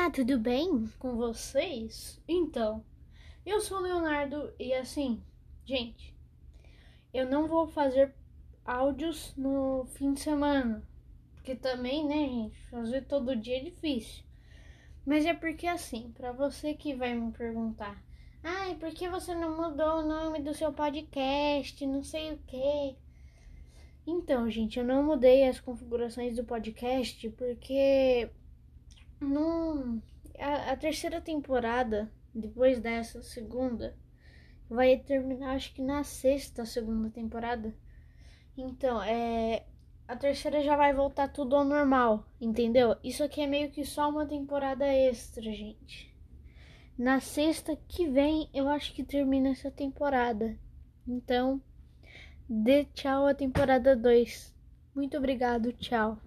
Olá, tudo bem com vocês? Então, eu sou o Leonardo e assim, gente, eu não vou fazer áudios no fim de semana, porque também, né, gente, fazer todo dia é difícil. Mas é porque assim, para você que vai me perguntar, ai, por que você não mudou o nome do seu podcast, não sei o quê? Então, gente, eu não mudei as configurações do podcast porque não. A, a, terceira temporada, depois dessa segunda, vai terminar acho que na sexta segunda temporada. Então, é. A terceira já vai voltar tudo ao normal, entendeu? Isso aqui é meio que só uma temporada extra, gente. Na sexta que vem, eu acho que termina essa temporada. Então, dê tchau à temporada 2. Muito obrigado, tchau.